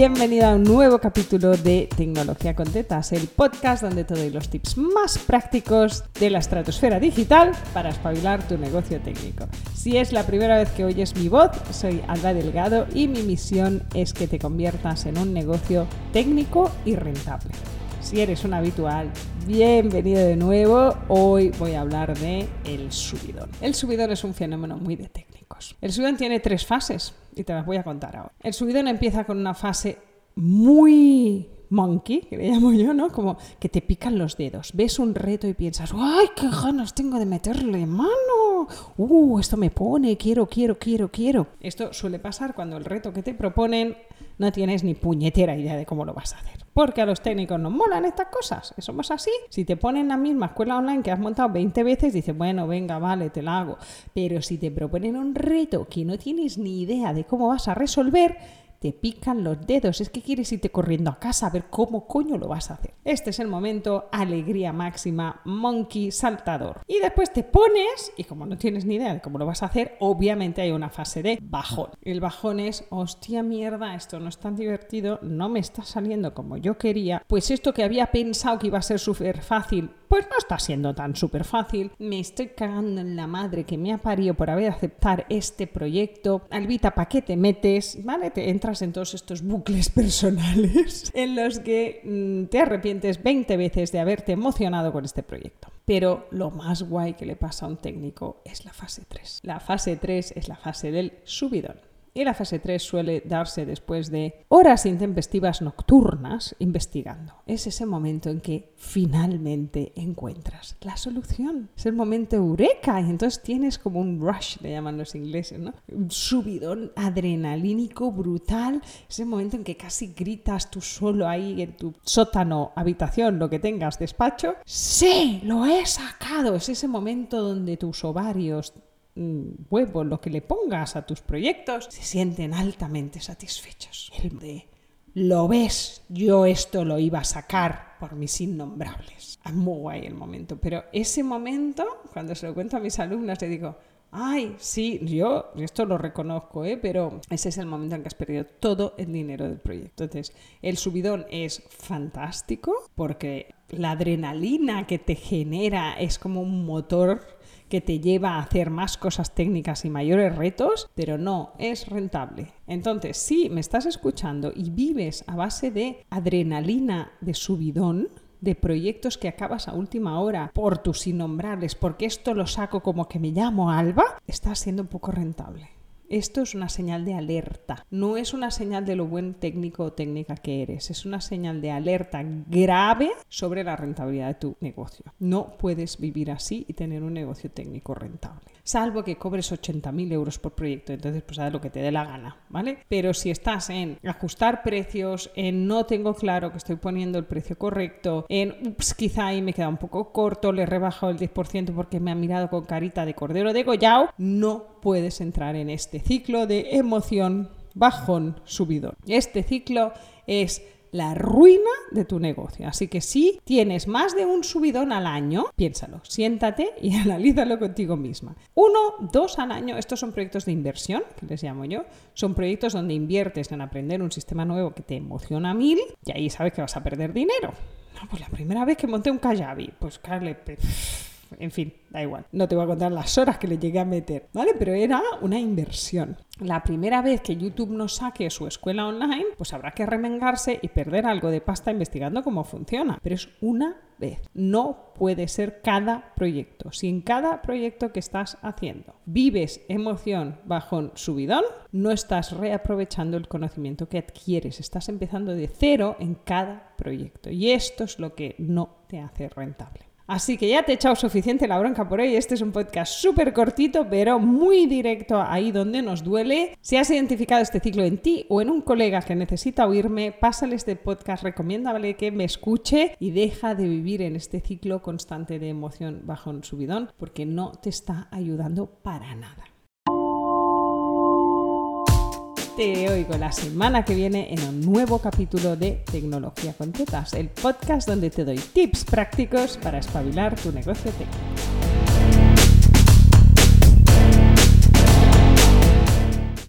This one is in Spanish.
bienvenido a un nuevo capítulo de Tecnología con Tetas, el podcast donde te doy los tips más prácticos de la estratosfera digital para espabilar tu negocio técnico. Si es la primera vez que oyes mi voz, soy Alba Delgado y mi misión es que te conviertas en un negocio técnico y rentable. Si eres un habitual, bienvenido de nuevo. Hoy voy a hablar de el subidón. El subidón es un fenómeno muy de El subidón tiene tres fases y te las voy a contar ahora. El subidón empieza con una fase muy monkey, que le llamo yo, ¿no? Como que te pican los dedos. Ves un reto y piensas, ¡ay, qué ganas tengo de meterle mano! ¡Uh, esto me pone! Quiero, quiero, quiero, quiero. Esto suele pasar cuando el reto que te proponen no tienes ni puñetera idea de cómo lo vas a hacer. Porque a los técnicos nos molan estas cosas. Somos así. Si te ponen la misma escuela online que has montado 20 veces, dices, bueno, venga, vale, te la hago. Pero si te proponen un reto que no tienes ni idea de cómo vas a resolver, te pican los dedos. Es que quieres irte corriendo a casa a ver cómo coño lo vas a hacer. Este es el momento alegría máxima, monkey saltador. Y después te pones y como no tienes ni idea de cómo lo vas a hacer, obviamente hay una fase de bajón. El bajón es, hostia mierda, esto no es tan divertido, no me está saliendo como yo quería. Pues esto que había pensado que iba a ser súper fácil, pues no está siendo tan súper fácil. Me estoy cagando en la madre que me ha parido por haber aceptado este proyecto. Albita, ¿para qué te metes? ¿Vale? Te entras en todos estos bucles personales en los que mm, te arrepientes 20 veces de haberte emocionado con este proyecto. Pero lo más guay que le pasa a un técnico es la fase 3. La fase 3 es la fase del subidón. Y la fase 3 suele darse después de horas intempestivas nocturnas investigando. Es ese momento en que finalmente encuentras la solución. Es el momento eureka y entonces tienes como un rush, le llaman los ingleses, ¿no? Un subidón adrenalínico brutal. Es el momento en que casi gritas tú solo ahí en tu sótano, habitación, lo que tengas, despacho. ¡Sí! ¡Lo he sacado! Es ese momento donde tus ovarios huevo, lo que le pongas a tus proyectos, se sienten altamente satisfechos. El de, lo ves, yo esto lo iba a sacar por mis innombrables. Es muy guay el momento, pero ese momento, cuando se lo cuento a mis alumnas, le digo, ay, sí, yo esto lo reconozco, ¿eh? pero ese es el momento en que has perdido todo el dinero del proyecto. Entonces, el subidón es fantástico porque la adrenalina que te genera es como un motor que te lleva a hacer más cosas técnicas y mayores retos, pero no es rentable. Entonces, si me estás escuchando y vives a base de adrenalina de subidón, de proyectos que acabas a última hora por tus innombrables, porque esto lo saco como que me llamo Alba, estás siendo un poco rentable. Esto es una señal de alerta, no es una señal de lo buen técnico o técnica que eres, es una señal de alerta grave sobre la rentabilidad de tu negocio. No puedes vivir así y tener un negocio técnico rentable salvo que cobres 80.000 euros por proyecto, entonces pues haz lo que te dé la gana, ¿vale? Pero si estás en ajustar precios, en no tengo claro que estoy poniendo el precio correcto, en ups, quizá ahí me queda un poco corto, le he rebajado el 10% porque me ha mirado con carita de cordero de Goyao, no puedes entrar en este ciclo de emoción, bajón, subidón. Este ciclo es la ruina de tu negocio. Así que si tienes más de un subidón al año, piénsalo, siéntate y analízalo contigo misma. Uno, dos al año, estos son proyectos de inversión, que les llamo yo. Son proyectos donde inviertes en aprender un sistema nuevo que te emociona mil y ahí sabes que vas a perder dinero. No, pues la primera vez que monté un Kajabi, pues Carle en fin, da igual. No te voy a contar las horas que le llegué a meter, ¿vale? Pero era una inversión. La primera vez que YouTube nos saque su escuela online, pues habrá que remengarse y perder algo de pasta investigando cómo funciona. Pero es una vez. No puede ser cada proyecto. Si en cada proyecto que estás haciendo vives emoción, bajón, subidón, no estás reaprovechando el conocimiento que adquieres. Estás empezando de cero en cada proyecto. Y esto es lo que no te hace rentable. Así que ya te he echado suficiente la bronca por hoy. Este es un podcast súper cortito, pero muy directo ahí donde nos duele. Si has identificado este ciclo en ti o en un colega que necesita oírme, pásale este podcast, recomiéndale que me escuche y deja de vivir en este ciclo constante de emoción bajo un subidón, porque no te está ayudando para nada. Te oigo la semana que viene en un nuevo capítulo de Tecnología con el podcast donde te doy tips prácticos para espabilar tu negocio técnico.